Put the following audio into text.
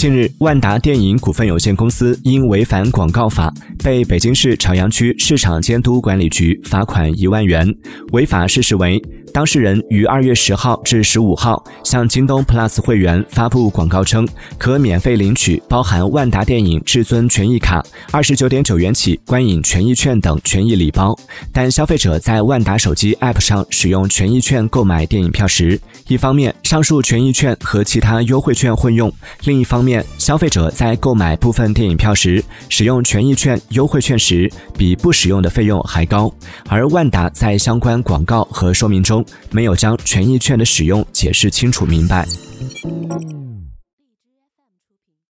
近日，万达电影股份有限公司因违反广告法，被北京市朝阳区市场监督管理局罚款一万元。违法事实为。当事人于二月十号至十五号向京东 Plus 会员发布广告称，可免费领取包含万达电影至尊权益卡、二十九点九元起观影权益券等权益礼包。但消费者在万达手机 App 上使用权益券购买电影票时，一方面上述权益券和其他优惠券混用，另一方面消费者在购买部分电影票时，使用权益券、优惠券时比不使用的费用还高。而万达在相关广告和说明中。没有将权益券的使用解释清楚明白。